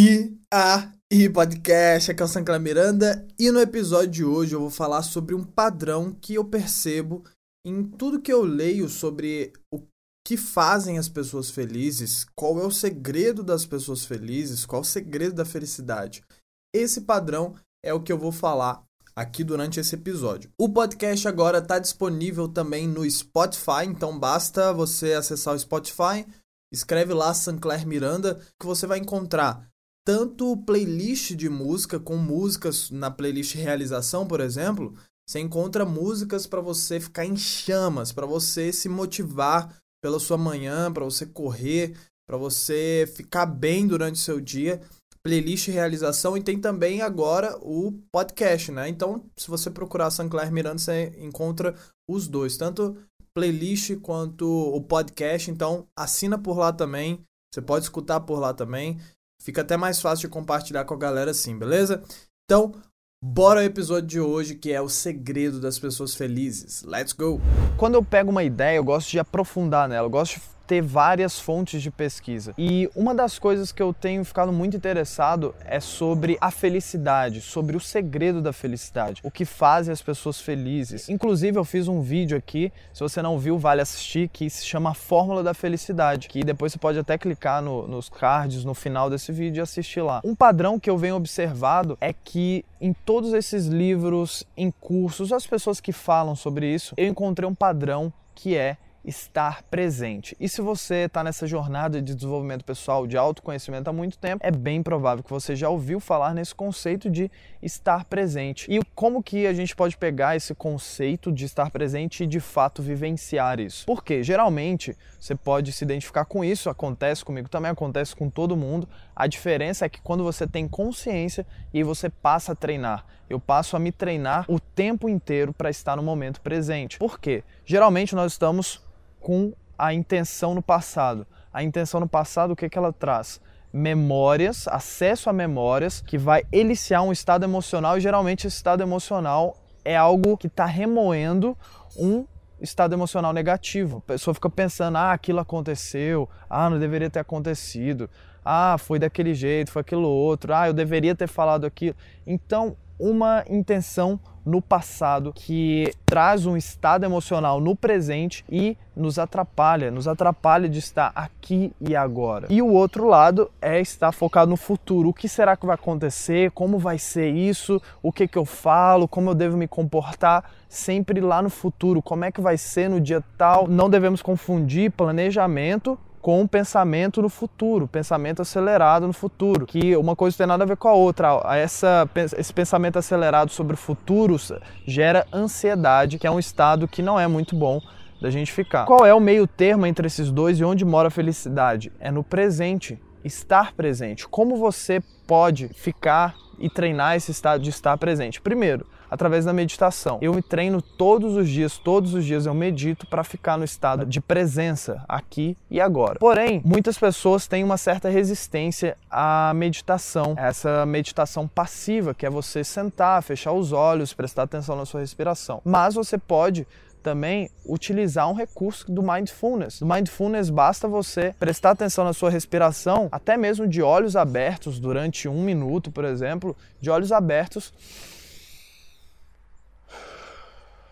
E a e podcast, aqui é o Sancla Miranda e no episódio de hoje eu vou falar sobre um padrão que eu percebo em tudo que eu leio sobre o que fazem as pessoas felizes, qual é o segredo das pessoas felizes, qual é o segredo da felicidade. Esse padrão é o que eu vou falar aqui durante esse episódio. O podcast agora está disponível também no Spotify, então basta você acessar o Spotify, escreve lá Sancler Miranda, que você vai encontrar tanto playlist de música, com músicas na playlist realização, por exemplo, você encontra músicas para você ficar em chamas, para você se motivar pela sua manhã, para você correr, para você ficar bem durante o seu dia. Playlist realização e tem também agora o podcast, né? Então, se você procurar Sancler Miranda, você encontra os dois, tanto playlist quanto o podcast. Então, assina por lá também. Você pode escutar por lá também. Fica até mais fácil de compartilhar com a galera assim, beleza? Então, bora ao episódio de hoje que é o segredo das pessoas felizes. Let's go! Quando eu pego uma ideia, eu gosto de aprofundar nela, eu gosto de ter várias fontes de pesquisa. E uma das coisas que eu tenho ficado muito interessado é sobre a felicidade, sobre o segredo da felicidade, o que faz as pessoas felizes. Inclusive, eu fiz um vídeo aqui, se você não viu, vale assistir, que se chama Fórmula da Felicidade, que depois você pode até clicar no, nos cards no final desse vídeo e assistir lá. Um padrão que eu venho observado é que em todos esses livros, em cursos, as pessoas que falam sobre isso, eu encontrei um padrão que é estar presente. E se você está nessa jornada de desenvolvimento pessoal, de autoconhecimento há muito tempo, é bem provável que você já ouviu falar nesse conceito de estar presente. E como que a gente pode pegar esse conceito de estar presente e de fato vivenciar isso? Porque geralmente você pode se identificar com isso, acontece comigo também, acontece com todo mundo. A diferença é que quando você tem consciência e você passa a treinar, eu passo a me treinar o tempo inteiro para estar no momento presente. Por quê? Geralmente nós estamos com a intenção no passado. A intenção no passado, o que, que ela traz? Memórias, acesso a memórias, que vai eliciar um estado emocional e geralmente esse estado emocional é algo que está remoendo um estado emocional negativo. A pessoa fica pensando, ah, aquilo aconteceu, ah, não deveria ter acontecido, ah, foi daquele jeito, foi aquilo outro, ah, eu deveria ter falado aquilo. Então, uma intenção no passado que traz um estado emocional no presente e nos atrapalha, nos atrapalha de estar aqui e agora. E o outro lado é estar focado no futuro. O que será que vai acontecer? Como vai ser isso? O que que eu falo? Como eu devo me comportar? Sempre lá no futuro. Como é que vai ser no dia tal? Não devemos confundir planejamento com pensamento no futuro, pensamento acelerado no futuro, que uma coisa não tem nada a ver com a outra. Essa, esse pensamento acelerado sobre o futuro gera ansiedade, que é um estado que não é muito bom da gente ficar. Qual é o meio termo entre esses dois e onde mora a felicidade? É no presente, estar presente. Como você pode ficar e treinar esse estado de estar presente? Primeiro, através da meditação. Eu me treino todos os dias, todos os dias eu medito para ficar no estado de presença aqui e agora. Porém, muitas pessoas têm uma certa resistência à meditação, essa meditação passiva, que é você sentar, fechar os olhos, prestar atenção na sua respiração. Mas você pode também utilizar um recurso do mindfulness. Do mindfulness basta você prestar atenção na sua respiração, até mesmo de olhos abertos durante um minuto, por exemplo, de olhos abertos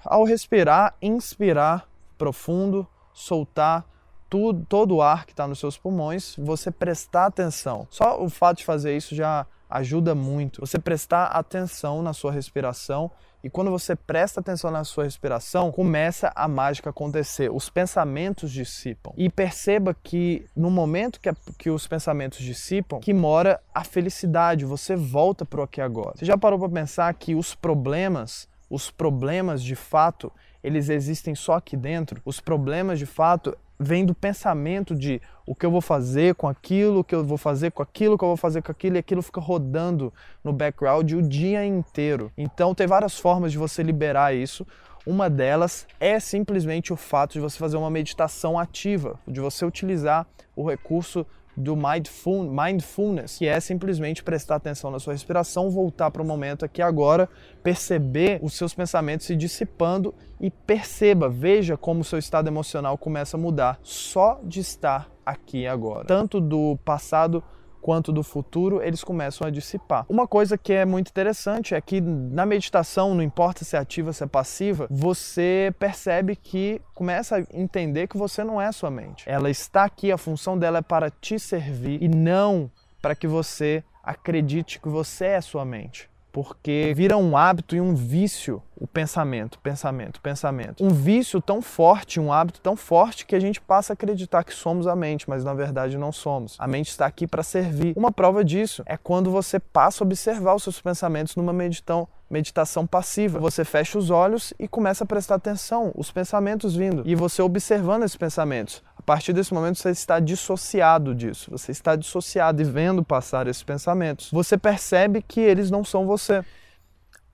ao respirar, inspirar profundo, soltar tudo, todo o ar que está nos seus pulmões, você prestar atenção. Só o fato de fazer isso já ajuda muito. Você prestar atenção na sua respiração e quando você presta atenção na sua respiração, começa a mágica acontecer. Os pensamentos dissipam. E perceba que no momento que, a, que os pensamentos dissipam, que mora a felicidade. Você volta para o aqui agora. Você já parou para pensar que os problemas os problemas de fato, eles existem só aqui dentro. Os problemas de fato vêm do pensamento de o que eu vou fazer com aquilo, o que eu vou fazer com aquilo, o que eu vou fazer com aquilo, e aquilo fica rodando no background o dia inteiro. Então tem várias formas de você liberar isso. Uma delas é simplesmente o fato de você fazer uma meditação ativa, de você utilizar o recurso do mindfulness, que é simplesmente prestar atenção na sua respiração, voltar para o momento aqui agora, perceber os seus pensamentos se dissipando e perceba, veja como o seu estado emocional começa a mudar só de estar aqui agora, tanto do passado quanto do futuro, eles começam a dissipar. Uma coisa que é muito interessante é que na meditação, não importa se é ativa, se é passiva, você percebe que começa a entender que você não é sua mente. Ela está aqui, a função dela é para te servir e não para que você acredite que você é sua mente porque vira um hábito e um vício o pensamento, pensamento, pensamento. Um vício tão forte, um hábito tão forte que a gente passa a acreditar que somos a mente, mas na verdade não somos. A mente está aqui para servir. Uma prova disso é quando você passa a observar os seus pensamentos numa meditão, meditação passiva. Você fecha os olhos e começa a prestar atenção, os pensamentos vindo, e você observando esses pensamentos partir desse momento você está dissociado disso, você está dissociado e vendo passar esses pensamentos. Você percebe que eles não são você.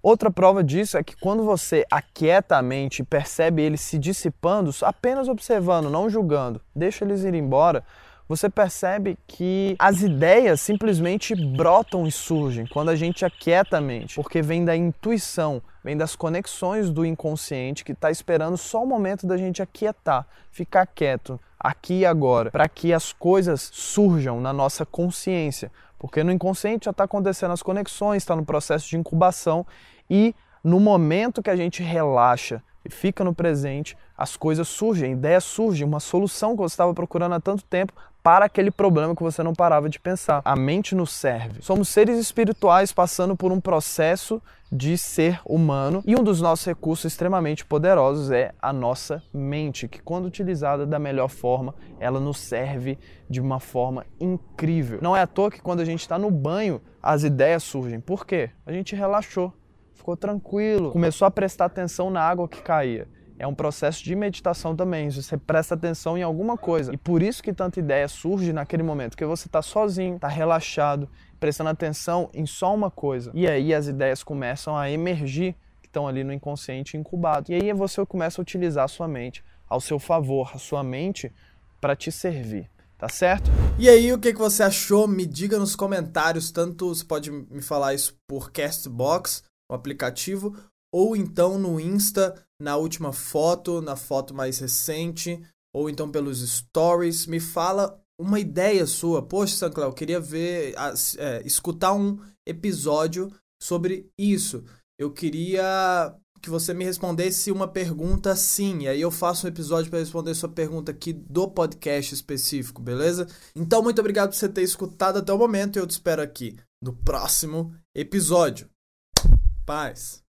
Outra prova disso é que quando você aquieta a mente e percebe eles se dissipando, apenas observando, não julgando, deixa eles ir embora, você percebe que as ideias simplesmente brotam e surgem quando a gente aquieta a mente, porque vem da intuição, vem das conexões do inconsciente que está esperando só o momento da gente aquietar, ficar quieto, aqui e agora, para que as coisas surjam na nossa consciência, porque no inconsciente já está acontecendo as conexões, está no processo de incubação e no momento que a gente relaxa e fica no presente, as coisas surgem, a ideia surge, uma solução que você estava procurando há tanto tempo para aquele problema que você não parava de pensar. A mente nos serve. Somos seres espirituais passando por um processo de ser humano e um dos nossos recursos extremamente poderosos é a nossa mente, que quando utilizada da melhor forma, ela nos serve de uma forma incrível. Não é à toa que quando a gente está no banho, as ideias surgem. Por quê? A gente relaxou ficou tranquilo, começou a prestar atenção na água que caía. É um processo de meditação também, você presta atenção em alguma coisa. E por isso que tanta ideia surge naquele momento, porque você está sozinho, está relaxado, prestando atenção em só uma coisa. E aí as ideias começam a emergir, que estão ali no inconsciente incubado. E aí você começa a utilizar a sua mente ao seu favor, a sua mente para te servir tá certo? E aí, o que, que você achou? Me diga nos comentários, tanto você pode me falar isso por Castbox o aplicativo, ou então no Insta, na última foto, na foto mais recente, ou então pelos stories. Me fala uma ideia sua. Poxa, Sanclau, eu queria ver, é, escutar um episódio sobre isso. Eu queria que você me respondesse uma pergunta sim, e aí eu faço um episódio para responder sua pergunta aqui do podcast específico, beleza? Então, muito obrigado por você ter escutado até o momento e eu te espero aqui no próximo episódio. Paz.